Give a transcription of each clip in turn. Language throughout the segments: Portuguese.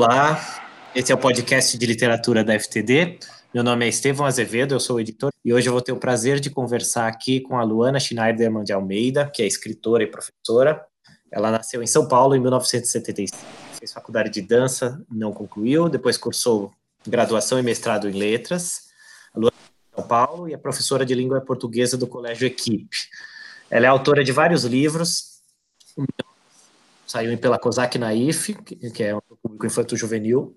Olá, esse é o podcast de literatura da FTD. Meu nome é Estevão Azevedo, eu sou editor, e hoje eu vou ter o prazer de conversar aqui com a Luana Schneiderman de Almeida, que é escritora e professora. Ela nasceu em São Paulo em 1975, fez faculdade de dança, não concluiu, depois cursou graduação e mestrado em letras. A Luana é de São Paulo e é professora de língua portuguesa do Colégio Equipe. Ela é autora de vários livros, saiu pela COSAC Naif, que é um público infanto-juvenil.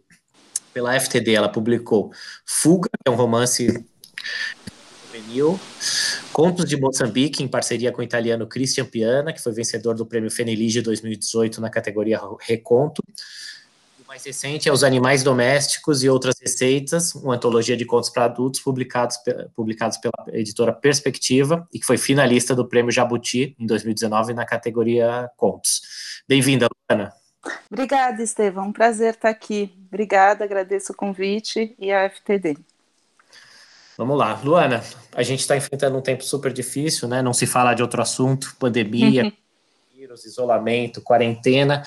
Pela FTD, ela publicou Fuga, que é um romance juvenil, Contos de Moçambique, em parceria com o italiano Christian Piana, que foi vencedor do prêmio Fenilige 2018 na categoria Reconto. Mais recente é Os Animais Domésticos e Outras Receitas, uma antologia de contos para adultos publicados, publicados pela editora Perspectiva e que foi finalista do prêmio Jabuti em 2019 na categoria Contos. Bem-vinda, Luana. Obrigada, Estevão. Um prazer estar aqui. Obrigada, agradeço o convite e a FTD. Vamos lá, Luana. A gente está enfrentando um tempo super difícil, né? Não se fala de outro assunto, pandemia, vírus, isolamento, quarentena.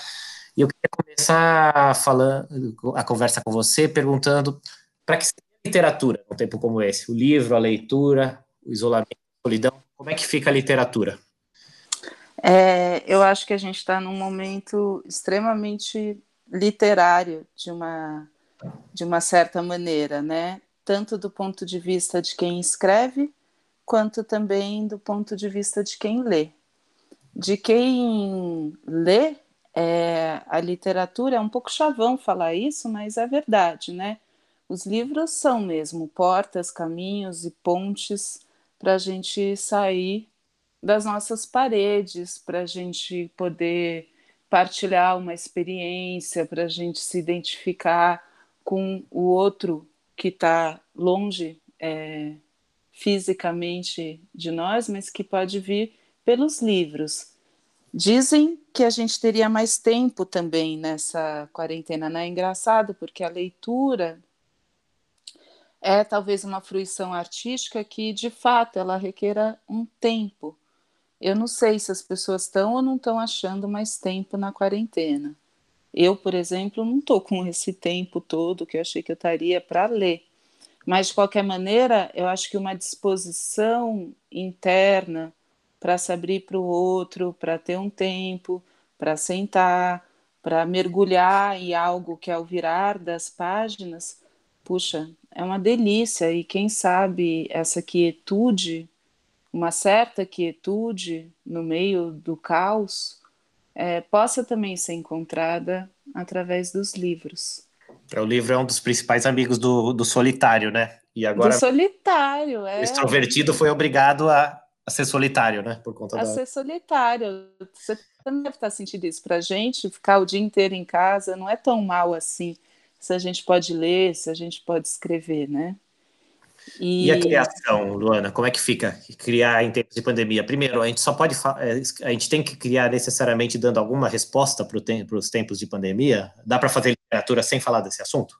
E eu queria começar falando a conversa com você perguntando para que seja literatura num tempo como esse? O livro, a leitura, o isolamento, a solidão, como é que fica a literatura? É, eu acho que a gente está num momento extremamente literário, de uma, de uma certa maneira, né? Tanto do ponto de vista de quem escreve, quanto também do ponto de vista de quem lê. De quem lê, é, a literatura é um pouco chavão falar isso, mas é verdade, né? Os livros são mesmo portas, caminhos e pontes para a gente sair das nossas paredes, para a gente poder partilhar uma experiência, para a gente se identificar com o outro que está longe é, fisicamente de nós, mas que pode vir pelos livros. Dizem que a gente teria mais tempo também nessa quarentena, não é engraçado, porque a leitura é talvez uma fruição artística que, de fato, ela requer um tempo. Eu não sei se as pessoas estão ou não estão achando mais tempo na quarentena. Eu, por exemplo, não estou com esse tempo todo que eu achei que eu estaria para ler. Mas, de qualquer maneira, eu acho que uma disposição interna para se abrir para o outro, para ter um tempo, para sentar, para mergulhar em algo que, ao virar das páginas, puxa, é uma delícia. E quem sabe essa quietude uma certa quietude no meio do caos é, possa também ser encontrada através dos livros. É, o livro é um dos principais amigos do, do solitário, né? E agora. Do solitário, é. O extrovertido foi obrigado a, a ser solitário, né? Por conta a da... ser solitário. Você também deve estar sentindo isso. Para a gente, ficar o dia inteiro em casa não é tão mal assim. Se a gente pode ler, se a gente pode escrever, né? E... e... a criação, Luana, como é que fica criar em tempos de pandemia? Primeiro, a gente só pode é, a gente tem que criar necessariamente dando alguma resposta para os tempos de pandemia? Dá para fazer literatura sem falar desse assunto?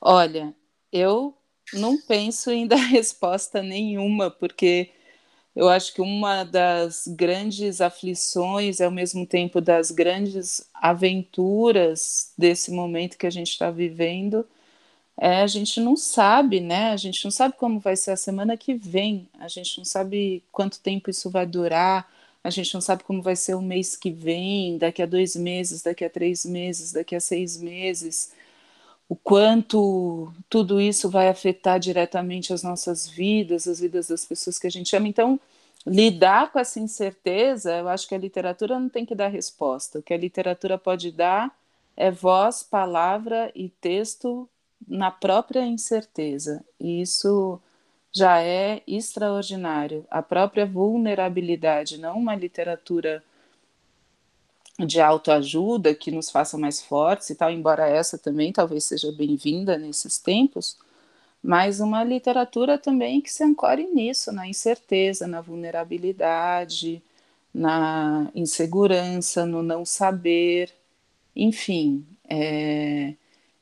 Olha, eu não penso em dar resposta nenhuma, porque eu acho que uma das grandes aflições, ao mesmo tempo das grandes aventuras desse momento que a gente está vivendo, é, a gente não sabe, né? A gente não sabe como vai ser a semana que vem, a gente não sabe quanto tempo isso vai durar, a gente não sabe como vai ser o mês que vem, daqui a dois meses, daqui a três meses, daqui a seis meses, o quanto tudo isso vai afetar diretamente as nossas vidas, as vidas das pessoas que a gente ama. Então, lidar com essa incerteza, eu acho que a literatura não tem que dar resposta. O que a literatura pode dar é voz, palavra e texto na própria incerteza. E isso já é extraordinário. A própria vulnerabilidade, não uma literatura de autoajuda que nos faça mais fortes e tal, embora essa também talvez seja bem-vinda nesses tempos, mas uma literatura também que se ancore nisso, na incerteza, na vulnerabilidade, na insegurança, no não saber, enfim, é,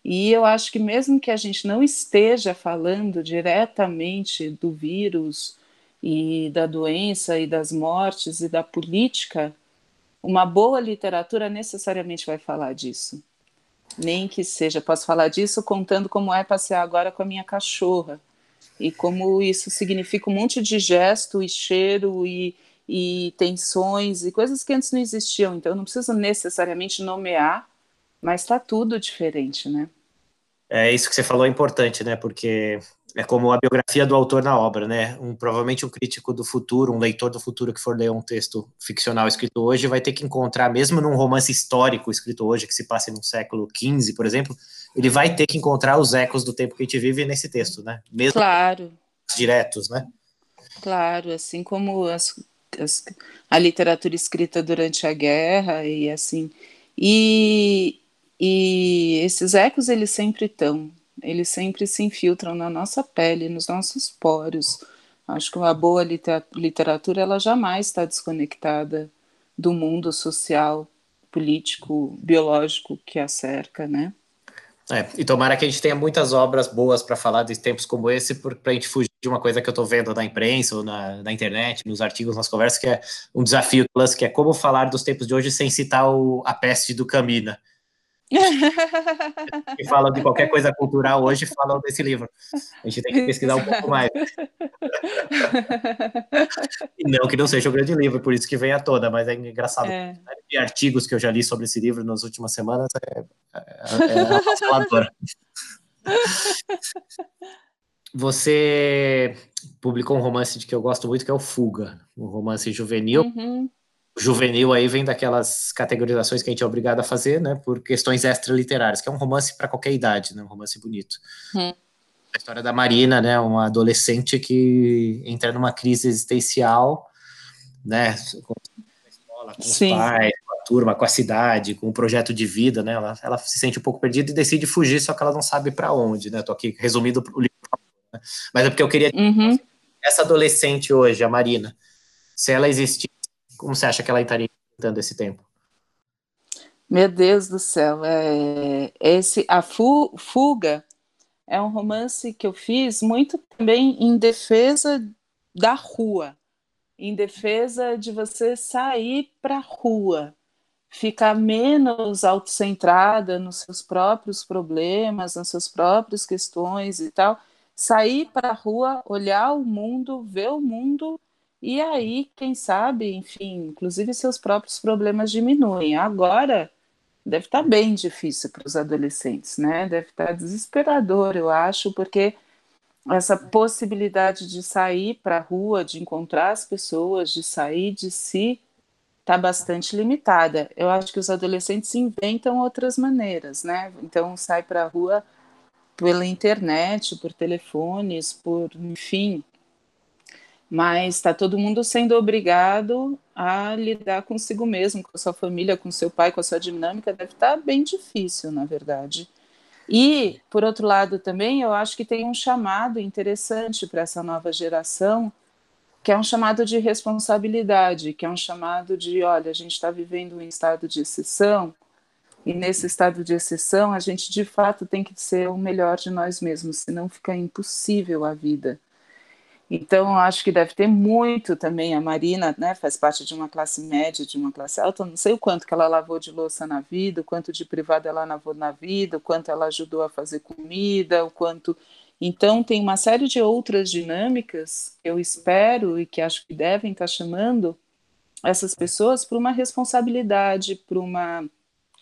e eu acho que mesmo que a gente não esteja falando diretamente do vírus e da doença e das mortes e da política, uma boa literatura necessariamente vai falar disso. Nem que seja, posso falar disso contando como é passear agora com a minha cachorra e como isso significa um monte de gesto e cheiro e, e tensões e coisas que antes não existiam. Então, não precisa necessariamente nomear, mas está tudo diferente, né? É isso que você falou é importante, né? Porque é como a biografia do autor na obra, né? Um, provavelmente um crítico do futuro, um leitor do futuro que for ler um texto ficcional escrito hoje, vai ter que encontrar, mesmo num romance histórico escrito hoje, que se passe no século XV, por exemplo, ele vai ter que encontrar os ecos do tempo que a gente vive nesse texto, né? Mesmo claro. diretos, né? Claro, assim como as, as, a literatura escrita durante a guerra e assim. E, e esses ecos eles sempre estão, eles sempre se infiltram na nossa pele, nos nossos poros. Acho que uma boa literatura ela jamais está desconectada do mundo social, político, biológico que a cerca, né? É, e tomara que a gente tenha muitas obras boas para falar de tempos como esse, para a gente fugir de uma coisa que eu estou vendo na imprensa ou na, na, internet, nos artigos, nas conversas, que é um desafio que é como falar dos tempos de hoje sem citar o, a peste do Camina que falam de qualquer coisa cultural hoje falam desse livro. A gente tem que pesquisar um pouco mais. e não que não seja um grande livro, por isso que vem à toda, mas é engraçado. É. De artigos que eu já li sobre esse livro nas últimas semanas é, é, é Você publicou um romance de que eu gosto muito, que é o Fuga, um romance juvenil. Uhum juvenil aí vem daquelas categorizações que a gente é obrigado a fazer, né, por questões extraliterárias, que é um romance para qualquer idade, né, um romance bonito. Hum. A história da Marina, né, uma adolescente que entra numa crise existencial, né, com a escola, com Sim. os pais, com a turma, com a cidade, com o projeto de vida, né, ela, ela se sente um pouco perdida e decide fugir, só que ela não sabe para onde, né, tô aqui resumindo o livro, né? mas é porque eu queria uhum. essa adolescente hoje, a Marina, se ela existir como você acha que ela estaria enfrentando esse tempo? Meu Deus do céu, é, esse a fuga é um romance que eu fiz muito também em defesa da rua, em defesa de você sair para a rua, ficar menos autocentrada nos seus próprios problemas, nas suas próprias questões e tal, sair para a rua, olhar o mundo, ver o mundo e aí, quem sabe, enfim, inclusive seus próprios problemas diminuem. Agora, deve estar tá bem difícil para os adolescentes, né? Deve estar tá desesperador, eu acho, porque essa possibilidade de sair para a rua, de encontrar as pessoas, de sair de si, está bastante limitada. Eu acho que os adolescentes inventam outras maneiras, né? Então, sai para a rua pela internet, por telefones, por, enfim, mas está todo mundo sendo obrigado a lidar consigo mesmo, com a sua família, com seu pai, com a sua dinâmica, deve estar tá bem difícil, na verdade. E, por outro lado, também eu acho que tem um chamado interessante para essa nova geração, que é um chamado de responsabilidade, que é um chamado de, olha, a gente está vivendo um estado de exceção, e nesse estado de exceção a gente de fato tem que ser o melhor de nós mesmos, senão fica impossível a vida. Então, acho que deve ter muito também. A Marina né, faz parte de uma classe média, de uma classe alta. Não sei o quanto que ela lavou de louça na vida, o quanto de privada ela lavou na vida, o quanto ela ajudou a fazer comida, o quanto. Então, tem uma série de outras dinâmicas que eu espero e que acho que devem estar chamando essas pessoas para uma responsabilidade, para uma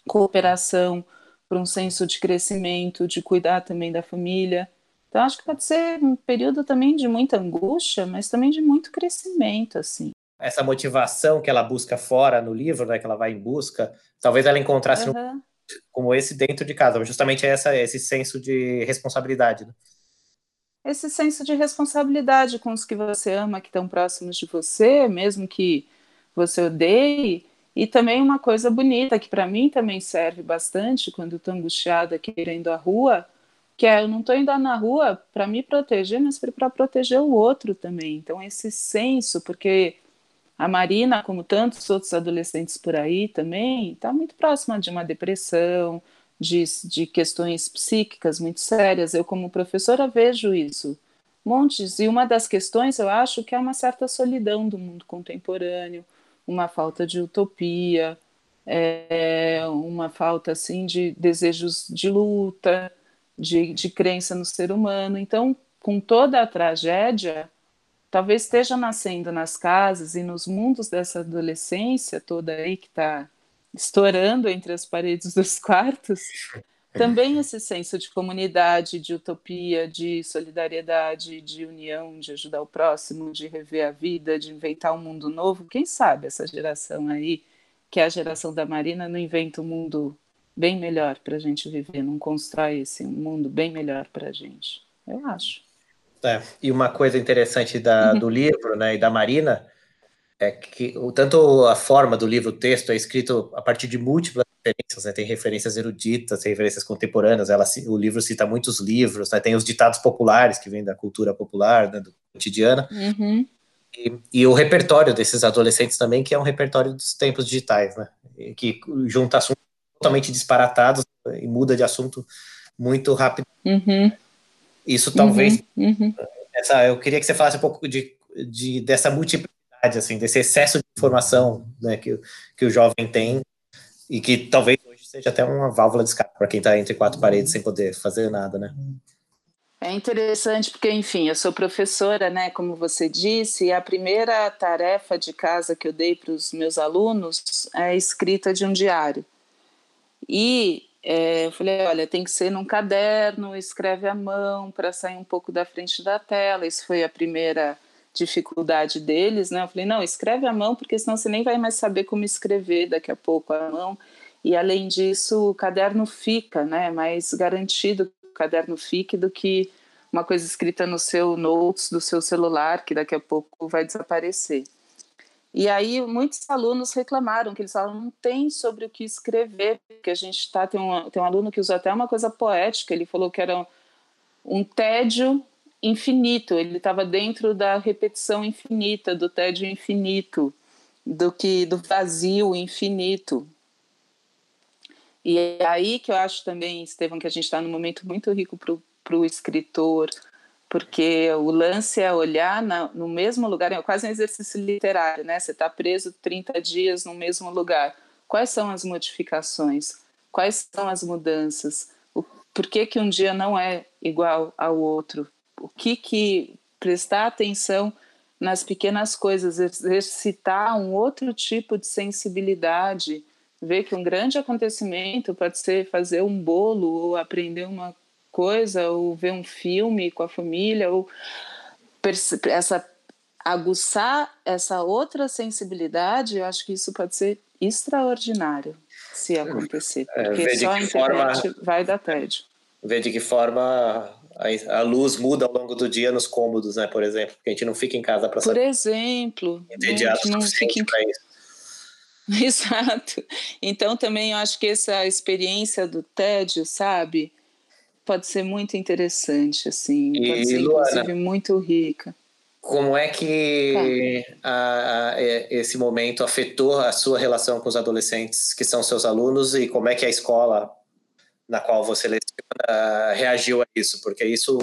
cooperação, para um senso de crescimento, de cuidar também da família. Então, acho que pode ser um período também de muita angústia, mas também de muito crescimento, assim. Essa motivação que ela busca fora no livro, né, que ela vai em busca, talvez ela encontrasse uhum. um, como esse dentro de casa, justamente essa, esse senso de responsabilidade. Né? Esse senso de responsabilidade com os que você ama, que estão próximos de você, mesmo que você odeie, e também uma coisa bonita que para mim também serve bastante quando estou angustiada querendo a rua, que é eu não estou indo na rua para me proteger, mas para proteger o outro também. Então, esse senso, porque a Marina, como tantos outros adolescentes por aí também, está muito próxima de uma depressão, de, de questões psíquicas muito sérias. Eu, como professora, vejo isso. Montes, e uma das questões eu acho que é uma certa solidão do mundo contemporâneo, uma falta de utopia, é, uma falta assim de desejos de luta, de, de crença no ser humano. Então, com toda a tragédia, talvez esteja nascendo nas casas e nos mundos dessa adolescência toda aí que está estourando entre as paredes dos quartos, também esse senso de comunidade, de utopia, de solidariedade, de união, de ajudar o próximo, de rever a vida, de inventar um mundo novo. Quem sabe essa geração aí, que é a geração da Marina, não inventa um mundo bem melhor para a gente viver, não constrói esse mundo bem melhor para a gente. Eu acho. É, e uma coisa interessante da, uhum. do livro né, e da Marina é que tanto a forma do livro, o texto, é escrito a partir de múltiplas referências, né? tem referências eruditas, tem referências contemporâneas, ela, o livro cita muitos livros, né? tem os ditados populares que vêm da cultura popular, né? do cotidiano, uhum. e, e, o repertório desses adolescentes também, que é um repertório dos tempos digitais, né? que junta assuntos totalmente disparatados e muda de assunto muito rápido. Uhum. Isso talvez. Uhum. uhum. Essa, eu queria que você falasse um pouco de, de dessa multiplicidade assim, desse excesso de informação né, que, que o jovem tem e que talvez hoje seja até uma válvula de escape para quem está entre quatro paredes sem poder fazer nada, né? É interessante porque, enfim, eu sou professora, né, como você disse, e a primeira tarefa de casa que eu dei para os meus alunos é a escrita de um diário. E é, eu falei, olha, tem que ser num caderno, escreve à mão para sair um pouco da frente da tela. Isso foi a primeira dificuldade deles, né? Eu falei, não, escreve à mão, porque senão você nem vai mais saber como escrever daqui a pouco à mão. E além disso, o caderno fica, né? Mais garantido que o caderno fique do que uma coisa escrita no seu notes do seu celular, que daqui a pouco vai desaparecer. E aí muitos alunos reclamaram que eles falaram não tem sobre o que escrever, porque a gente está tem um, tem um aluno que usou até uma coisa poética, ele falou que era um tédio infinito, ele estava dentro da repetição infinita, do tédio infinito, do que do vazio infinito. E é aí que eu acho também, Estevam, que a gente está num momento muito rico para o escritor, porque o lance é olhar na, no mesmo lugar, é quase um exercício literário, né? Você está preso 30 dias no mesmo lugar. Quais são as modificações? Quais são as mudanças? O, por que, que um dia não é igual ao outro? o que que prestar atenção nas pequenas coisas, exercitar um outro tipo de sensibilidade, ver que um grande acontecimento pode ser fazer um bolo ou aprender uma coisa ou ver um filme com a família ou essa aguçar essa outra sensibilidade, eu acho que isso pode ser extraordinário se acontecer, é, porque é, só a internet forma, vai dar tédio. Ver de que forma a, a, luz muda ao longo do dia nos cômodos, né, por exemplo, porque a gente não fica em casa para Por exemplo, entediado não fica em... para isso. Exato. Então também eu acho que essa experiência do tédio, sabe, pode ser muito interessante, assim, e, pode ser Luana, inclusive muito rica. Como é que tá. a, a, esse momento afetou a sua relação com os adolescentes que são seus alunos e como é que a escola na qual você leciona reagiu a isso, porque isso,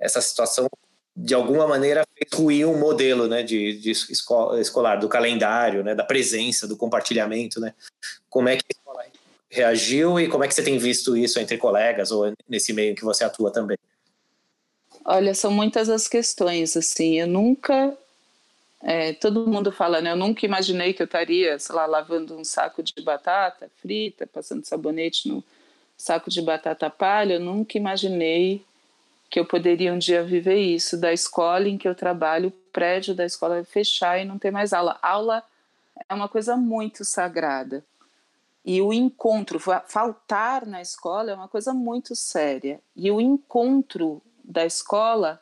essa situação de alguma maneira fez ruir um modelo, né, de, de escola, escolar, do calendário, né, da presença, do compartilhamento, né. Como é que escola reagiu e como é que você tem visto isso entre colegas ou nesse meio que você atua também? Olha, são muitas as questões, assim, eu nunca é, todo mundo fala, né? Eu nunca imaginei que eu estaria, sei lá, lavando um saco de batata frita, passando sabonete no, saco de batata palha, eu nunca imaginei que eu poderia um dia viver isso, da escola em que eu trabalho, o prédio da escola fechar e não ter mais aula. Aula é uma coisa muito sagrada. E o encontro, faltar na escola é uma coisa muito séria. E o encontro da escola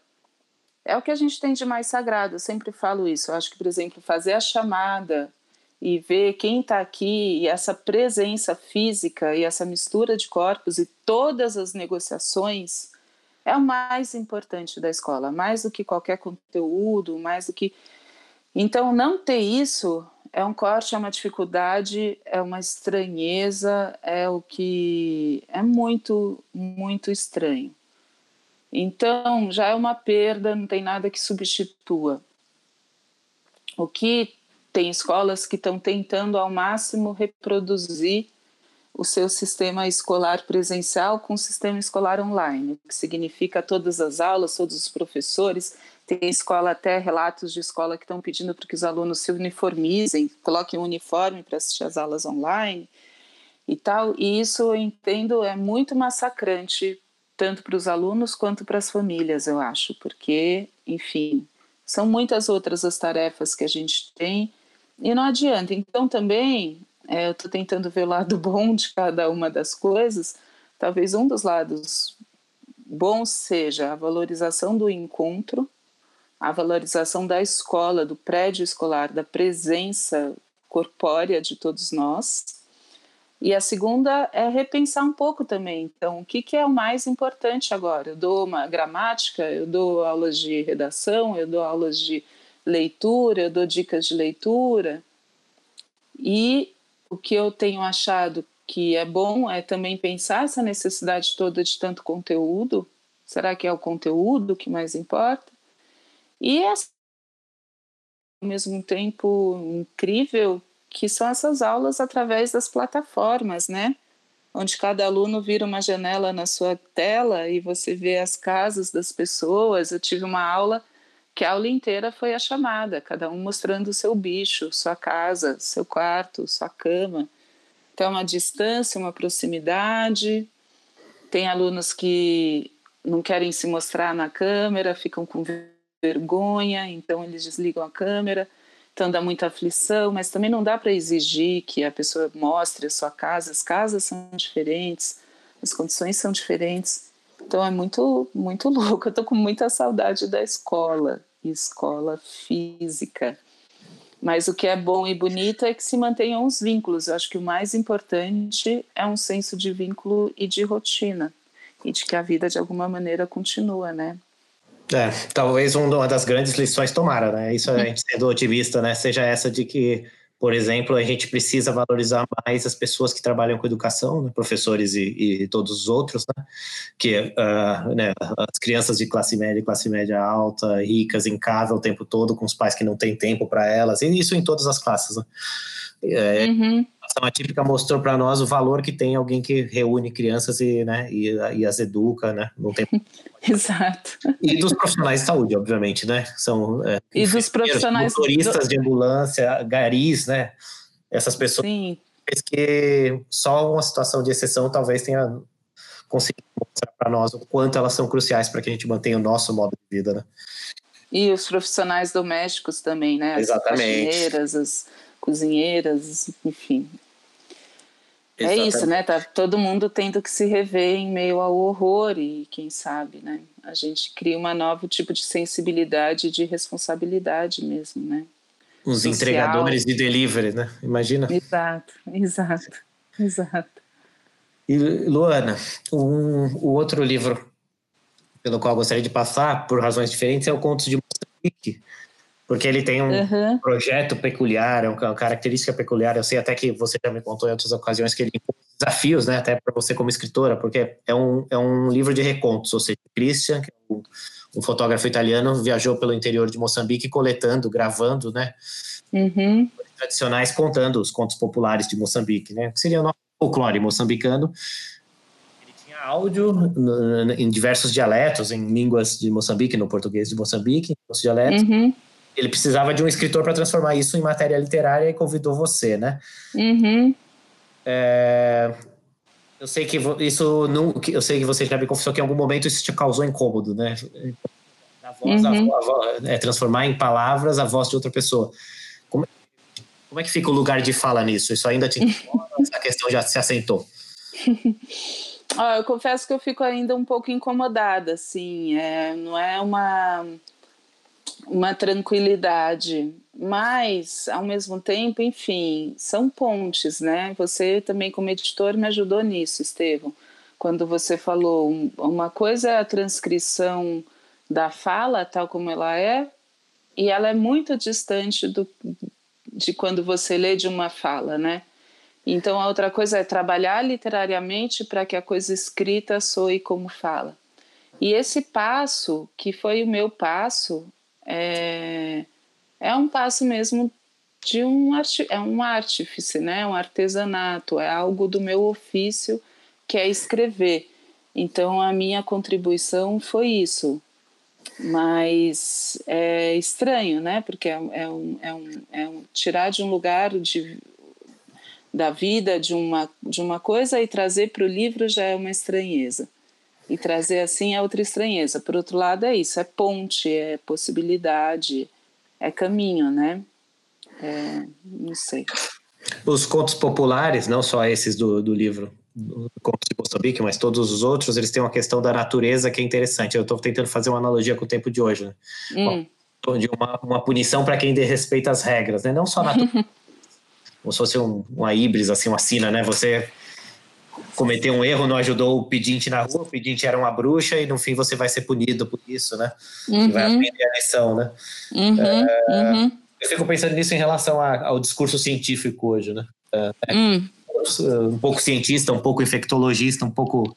é o que a gente tem de mais sagrado. Eu sempre falo isso. Eu acho que, por exemplo, fazer a chamada e ver quem está aqui e essa presença física e essa mistura de corpos e todas as negociações é o mais importante da escola, mais do que qualquer conteúdo, mais do que. Então, não ter isso é um corte, é uma dificuldade, é uma estranheza, é o que é muito, muito estranho. Então, já é uma perda, não tem nada que substitua. O que tem escolas que estão tentando ao máximo reproduzir o seu sistema escolar presencial com o sistema escolar online, o que significa todas as aulas, todos os professores. Tem escola até relatos de escola que estão pedindo para que os alunos se uniformizem, coloquem um uniforme para assistir às aulas online e tal. E isso eu entendo é muito massacrante tanto para os alunos quanto para as famílias, eu acho, porque, enfim, são muitas outras as tarefas que a gente tem e não adianta. Então também é, eu estou tentando ver o lado bom de cada uma das coisas. Talvez um dos lados bons seja a valorização do encontro, a valorização da escola, do prédio escolar, da presença corpórea de todos nós. E a segunda é repensar um pouco também. Então, o que, que é o mais importante agora? Eu dou uma gramática, eu dou aulas de redação, eu dou aulas de leitura, eu dou dicas de leitura. E o que eu tenho achado que é bom é também pensar essa necessidade toda de tanto conteúdo. Será que é o conteúdo que mais importa? E é, ao mesmo tempo incrível que são essas aulas através das plataformas, né? Onde cada aluno vira uma janela na sua tela e você vê as casas das pessoas. Eu tive uma aula que a aula inteira foi a chamada, cada um mostrando o seu bicho, sua casa, seu quarto, sua cama. Então, uma distância, uma proximidade. Tem alunos que não querem se mostrar na câmera, ficam com vergonha, então eles desligam a câmera. Então dá muita aflição, mas também não dá para exigir que a pessoa mostre a sua casa. As casas são diferentes, as condições são diferentes. Então é muito, muito louco. Eu tô com muita saudade da escola, escola física. Mas o que é bom e bonito é que se mantenham os vínculos. Eu acho que o mais importante é um senso de vínculo e de rotina. E de que a vida, de alguma maneira, continua, né? É, talvez uma das grandes lições tomara, né? Isso a gente sendo otimista, né? Seja essa de que por exemplo, a gente precisa valorizar mais as pessoas que trabalham com educação, né, professores e, e, todos os outros, né, que uh, né, as crianças de classe média, classe média alta, ricas, em casa o tempo todo, com os pais que não têm tempo para elas, e isso em todas as classes. Né. É, uhum. A ação atípica mostrou para nós o valor que tem alguém que reúne crianças e, né, e, e as educa, né, não tem Exato. E dos profissionais de saúde, obviamente, né? São é, e dos profissionais motoristas do... de ambulância, garis, né? Essas pessoas Sim. que só uma situação de exceção talvez tenha conseguido mostrar para nós o quanto elas são cruciais para que a gente mantenha o nosso modo de vida, né? E os profissionais domésticos também, né? As Exatamente. faxineiras, as cozinheiras, enfim, Exatamente. É isso, né? Tá todo mundo tendo que se rever em meio ao horror e quem sabe, né? A gente cria um novo tipo de sensibilidade e de responsabilidade mesmo, né? Os Social. entregadores de delivery, né? Imagina. Exato, exato, exato. E Luana, um, o outro livro pelo qual gostaria de passar, por razões diferentes, é o Contos de Moçambique, porque ele tem um uhum. projeto peculiar, é uma característica peculiar. Eu sei até que você já me contou em outras ocasiões que ele desafios, né, até para você como escritora, porque é um, é um livro de recontos, ou seja, Christian, que é um, um fotógrafo italiano, viajou pelo interior de Moçambique coletando, gravando, né, uhum. tradicionais, contando os contos populares de Moçambique, né, que seria o nosso folclore moçambicano. Ele tinha áudio em diversos dialetos, em línguas de Moçambique, no português de Moçambique, em outros dialetos. Uhum ele precisava de um escritor para transformar isso em matéria literária e convidou você, né? Uhum. É, eu sei que isso não, eu sei que você já me confessou que em algum momento isso te causou incômodo, né? A voz, uhum. a, a, é, transformar em palavras a voz de outra pessoa. Como, como é que fica o lugar de fala nisso? Isso ainda te incomoda? essa questão já se assentou? Ah, eu confesso que eu fico ainda um pouco incomodada, assim, é, não é uma uma tranquilidade, mas ao mesmo tempo, enfim, são pontes, né? Você também como editor me ajudou nisso, Estevam. Quando você falou uma coisa é a transcrição da fala tal como ela é, e ela é muito distante do, de quando você lê de uma fala, né? Então a outra coisa é trabalhar literariamente para que a coisa escrita soe como fala. E esse passo, que foi o meu passo, é, é um passo mesmo de um, é um artífice, né? um artesanato, é algo do meu ofício que é escrever. Então a minha contribuição foi isso. Mas é estranho, né? Porque é, é, um, é, um, é um tirar de um lugar de, da vida de uma, de uma coisa e trazer para o livro já é uma estranheza. E trazer assim é outra estranheza. Por outro lado, é isso: é ponte, é possibilidade, é caminho, né? É, não sei. Os contos populares, não só esses do, do livro Contos de Moçambique, mas todos os outros, eles têm uma questão da natureza que é interessante. Eu estou tentando fazer uma analogia com o tempo de hoje. Né? Hum. De uma, uma punição para quem desrespeita as regras, né? não só a natureza. como se fosse um, uma híbris, assim, uma sina, né? Você cometeu um erro, não ajudou o pedinte na rua, o pedinte era uma bruxa e no fim você vai ser punido por isso, né? Uhum. vai aprender a lição, né? Uhum. É, uhum. Eu fico pensando nisso em relação a, ao discurso científico hoje, né? É, é hum. Um pouco cientista, um pouco infectologista, um pouco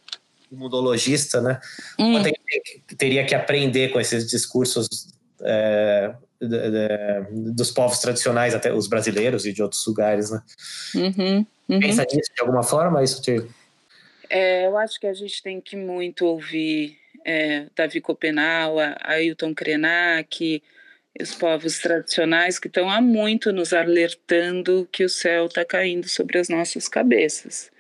imunologista, né? Hum. Teria que aprender com esses discursos é, de, de, dos povos tradicionais, até os brasileiros e de outros lugares, né? Uhum, uhum. Pensa nisso de alguma forma? Isso te... É, eu acho que a gente tem que muito ouvir é, Davi Copenau, Ailton Krenak, os povos tradicionais que estão há muito nos alertando que o céu está caindo sobre as nossas cabeças.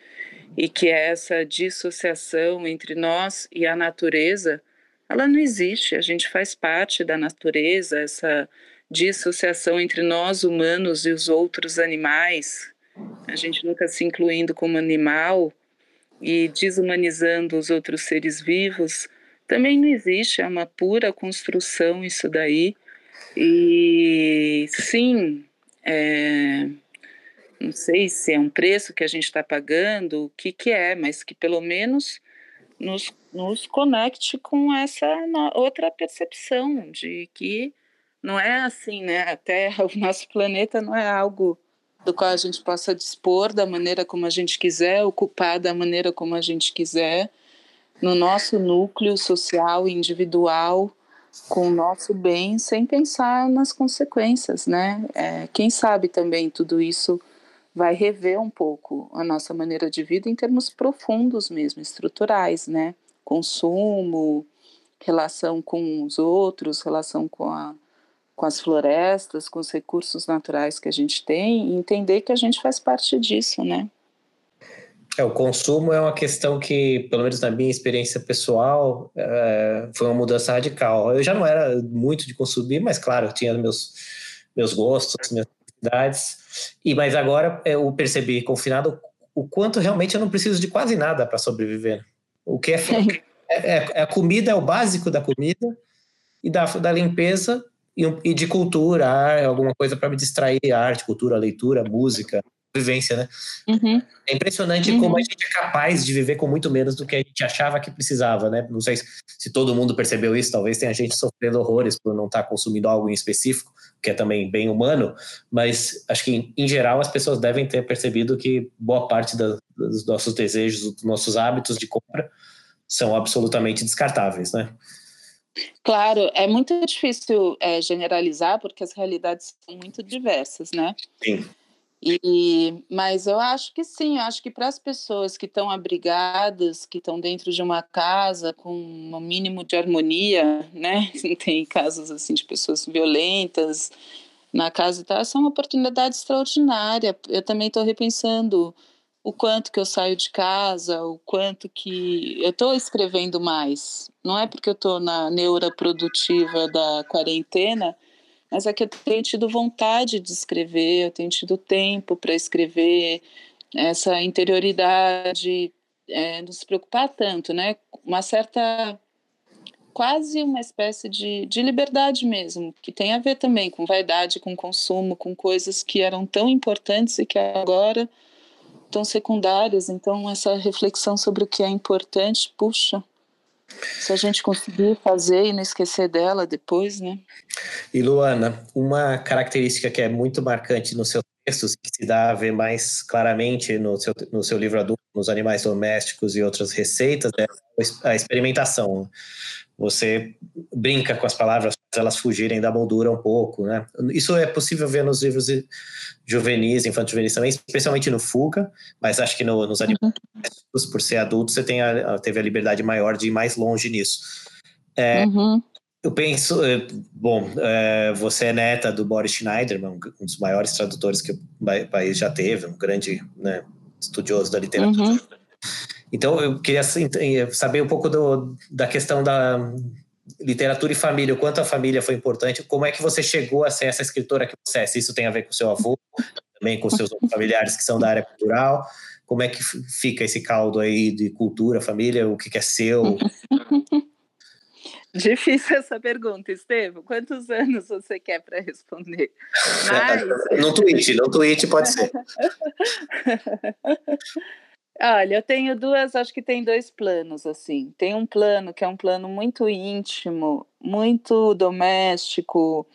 E que essa dissociação entre nós e a natureza ela não existe. A gente faz parte da natureza, essa dissociação entre nós humanos e os outros animais, a gente nunca se incluindo como animal e desumanizando os outros seres vivos, também não existe, é uma pura construção isso daí. E sim, é, não sei se é um preço que a gente está pagando, o que, que é, mas que pelo menos nos, nos conecte com essa outra percepção de que não é assim, né? A Terra, o nosso planeta não é algo do qual a gente possa dispor da maneira como a gente quiser, ocupar da maneira como a gente quiser, no nosso núcleo social e individual, com o nosso bem, sem pensar nas consequências, né? É, quem sabe também tudo isso vai rever um pouco a nossa maneira de vida em termos profundos mesmo, estruturais, né? Consumo, relação com os outros, relação com, a, com as florestas, com os recursos naturais que a gente tem, e entender que a gente faz parte disso, né? É, o consumo é uma questão que, pelo menos na minha experiência pessoal, é, foi uma mudança radical. Eu já não era muito de consumir, mas claro, eu tinha meus, meus gostos, minhas necessidades, e mas agora eu percebi, confinado, o quanto realmente eu não preciso de quase nada para sobreviver. O que é, é, é, é, a comida é o básico da comida e da, da limpeza e, de cultura, alguma coisa para me distrair, arte, cultura, leitura, música, vivência, né? Uhum. É impressionante uhum. como a gente é capaz de viver com muito menos do que a gente achava que precisava, né? Não sei se todo mundo percebeu isso, talvez tenha gente sofrendo horrores por não estar tá consumindo algo em específico, que é também bem humano, mas acho que em geral as pessoas devem ter percebido que boa parte da, dos nossos desejos, dos nossos hábitos de compra são absolutamente descartáveis, né? Claro, é muito difícil é, generalizar porque as realidades são muito diversas, né? Sim. E, mas eu acho que sim, eu acho que para as pessoas que estão abrigadas, que estão dentro de uma casa com um mínimo de harmonia, né? Tem casos assim de pessoas violentas na casa e tal, essa é uma oportunidade extraordinária. Eu também estou repensando o quanto que eu saio de casa, o quanto que eu estou escrevendo mais. Não é porque eu estou na neura produtiva da quarentena mas é que eu tenho tido vontade de escrever, eu tenho tido tempo para escrever, essa interioridade, é, não se preocupar tanto, né? Uma certa, quase uma espécie de, de liberdade mesmo, que tem a ver também com vaidade, com consumo, com coisas que eram tão importantes e que agora estão secundárias. Então, essa reflexão sobre o que é importante, puxa, se a gente conseguir fazer e não esquecer dela depois, né? E Luana, uma característica que é muito marcante nos seus textos, que se dá a ver mais claramente no seu, no seu livro adulto, nos animais domésticos e outras receitas, é a experimentação. Você brinca com as palavras elas fugirem da moldura um pouco, né? Isso é possível ver nos livros juvenis, infantis juvenis também, especialmente no Fuga, mas acho que no, nos animais, uhum. por ser adulto, você tem a, teve a liberdade maior de ir mais longe nisso. É, uhum. Eu penso, é, bom, é, você é neta do Boris Schneiderman, um dos maiores tradutores que o país já teve, um grande né, estudioso da literatura. Uhum. Então, eu queria assim, saber um pouco do, da questão da literatura e família, o quanto a família foi importante, como é que você chegou a ser essa escritora que você é? Se isso tem a ver com seu avô, também com seus familiares que são da área cultural, como é que fica esse caldo aí de cultura, família, o que, que é seu? Difícil essa pergunta, Estevam. Quantos anos você quer para responder? Mas... no tweet, no tweet pode ser. Olha, eu tenho duas, acho que tem dois planos, assim. Tem um plano que é um plano muito íntimo, muito doméstico,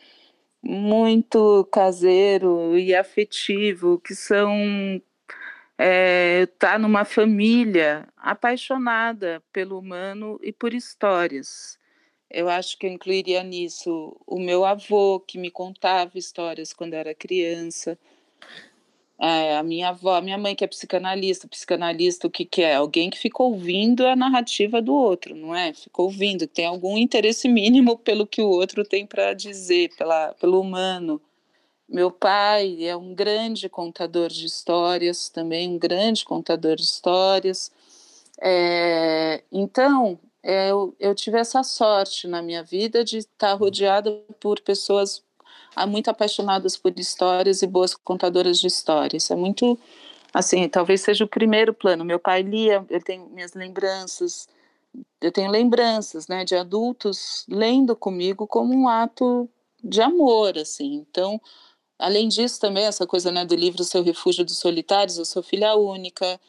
muito caseiro e afetivo, que são é, tá numa família apaixonada pelo humano e por histórias. Eu acho que eu incluiria nisso o meu avô, que me contava histórias quando era criança, é, a minha avó, a minha mãe que é psicanalista, psicanalista o que, que é? Alguém que fica ouvindo a narrativa do outro, não é? Fica ouvindo, tem algum interesse mínimo pelo que o outro tem para dizer, pela, pelo humano. Meu pai é um grande contador de histórias, também um grande contador de histórias. É, então, é, eu, eu tive essa sorte na minha vida de estar rodeada por pessoas muito apaixonadas por histórias e boas contadoras de histórias. É muito, assim, talvez seja o primeiro plano. Meu pai lia, eu tenho minhas lembranças, eu tenho lembranças, né, de adultos lendo comigo como um ato de amor, assim. Então, além disso também essa coisa, né, do livro Seu Refúgio dos Solitários, eu sou filha única.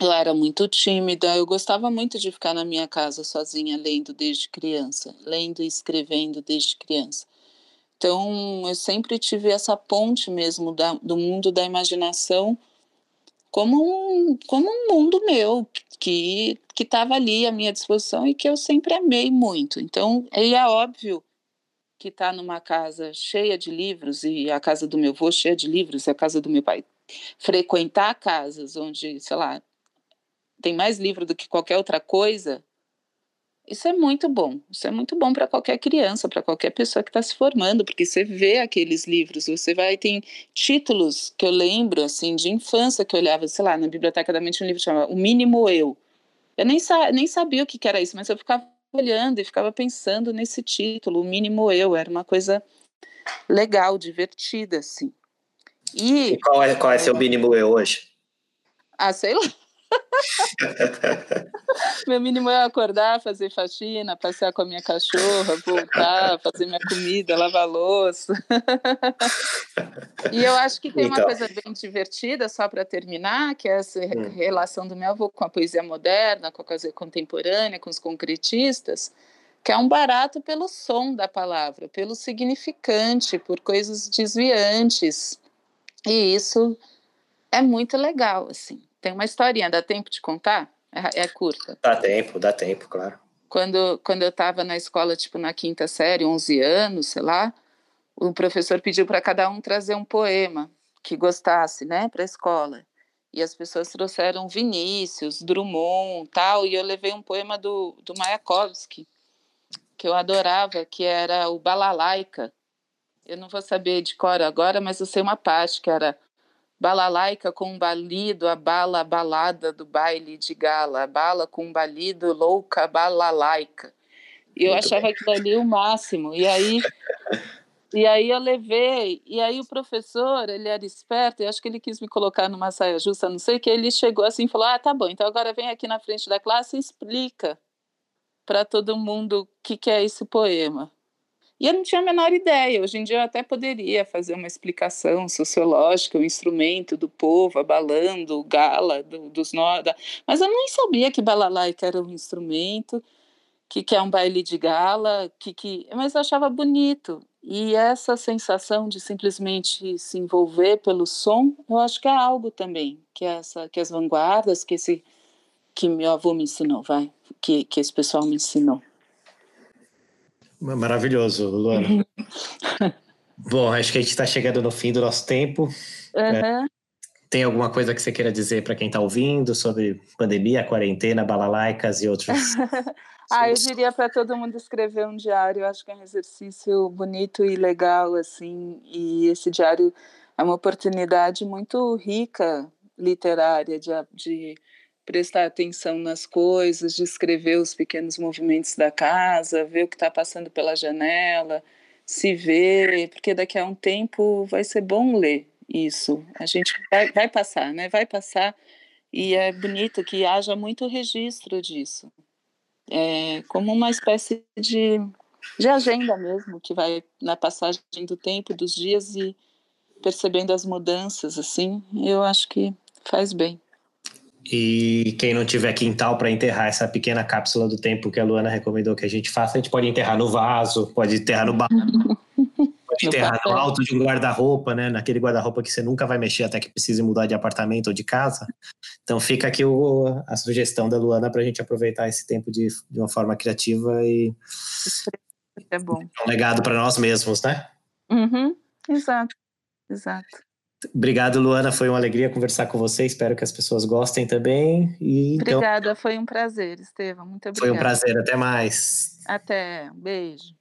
Eu era muito tímida, eu gostava muito de ficar na minha casa sozinha lendo desde criança, lendo e escrevendo desde criança. Então, eu sempre tive essa ponte mesmo da, do mundo da imaginação como um, como um mundo meu, que estava ali à minha disposição e que eu sempre amei muito. Então, é óbvio que tá numa casa cheia de livros, e a casa do meu avô cheia de livros, a casa do meu pai, frequentar casas onde, sei lá, tem mais livro do que qualquer outra coisa, isso é muito bom. Isso é muito bom para qualquer criança, para qualquer pessoa que está se formando, porque você vê aqueles livros, você vai tem títulos que eu lembro assim de infância que eu olhava, sei lá, na biblioteca da mente um livro chamado O Mínimo Eu. Eu nem, sa nem sabia o que, que era isso, mas eu ficava olhando e ficava pensando nesse título, O Mínimo Eu. Era uma coisa legal, divertida, assim. E, e qual é qual é seu mínimo eu hoje? Ah, sei lá. Meu mínimo é acordar, fazer faxina, passear com a minha cachorra, voltar, fazer minha comida, lavar louça. e eu acho que tem então. uma coisa bem divertida, só para terminar, que é essa hum. relação do meu avô com a poesia moderna, com a poesia contemporânea, com os concretistas, que é um barato pelo som da palavra, pelo significante, por coisas desviantes. E isso é muito legal, assim. Tem uma historinha, dá tempo de contar? É, é curta. Dá tempo, dá tempo, claro. Quando, quando eu estava na escola, tipo na quinta série, 11 anos, sei lá, o professor pediu para cada um trazer um poema que gostasse, né, para a escola. E as pessoas trouxeram Vinícius, Drummond, tal, e eu levei um poema do, do Mayakovsky, que eu adorava, que era o Balalaica. Eu não vou saber de cor agora, mas eu sei uma parte que era Balalaica com balido, a bala balada do baile de gala, bala com balido, louca balalaica. E eu Muito achava bem. aquilo ali o máximo. E aí, e aí eu levei, e aí o professor, ele era esperto, e acho que ele quis me colocar numa saia justa, não sei o que, ele chegou assim e falou, ah, tá bom, então agora vem aqui na frente da classe e explica para todo mundo o que, que é esse poema. E eu não tinha a menor ideia. Hoje em dia eu até poderia fazer uma explicação sociológica, o instrumento do povo abalando, o gala do, dos noda, mas eu nem sabia que balalaica era um instrumento, que, que é um baile de gala, que, que, mas eu achava bonito. E essa sensação de simplesmente se envolver pelo som, eu acho que é algo também que é essa, que as vanguardas, que esse que meu avô me ensinou, vai, que, que esse pessoal me ensinou. Maravilhoso, Luana. Bom, acho que a gente está chegando no fim do nosso tempo. Uhum. Tem alguma coisa que você queira dizer para quem está ouvindo sobre pandemia, quarentena, balalaicas e outros? ah, eu diria para todo mundo escrever um diário. Eu acho que é um exercício bonito e legal, assim. E esse diário é uma oportunidade muito rica literária de, de prestar atenção nas coisas, de escrever os pequenos movimentos da casa, ver o que está passando pela janela, se ver, porque daqui a um tempo vai ser bom ler isso. A gente vai, vai passar, né? Vai passar e é bonito que haja muito registro disso. É como uma espécie de, de agenda mesmo, que vai na passagem do tempo, dos dias e percebendo as mudanças, assim, eu acho que faz bem. E quem não tiver quintal para enterrar essa pequena cápsula do tempo que a Luana recomendou que a gente faça, a gente pode enterrar no vaso, pode enterrar no barco, pode enterrar no alto de um guarda-roupa, né? Naquele guarda-roupa que você nunca vai mexer até que precise mudar de apartamento ou de casa. Então fica aqui o, a sugestão da Luana para a gente aproveitar esse tempo de, de uma forma criativa e é bom. um legado para nós mesmos, né? Uhum, exato, exato. Obrigado, Luana. Foi uma alegria conversar com você. Espero que as pessoas gostem também. E, então, obrigada, foi um prazer, Estevam. Muito obrigada. Foi um prazer. Até mais. Até. Beijo.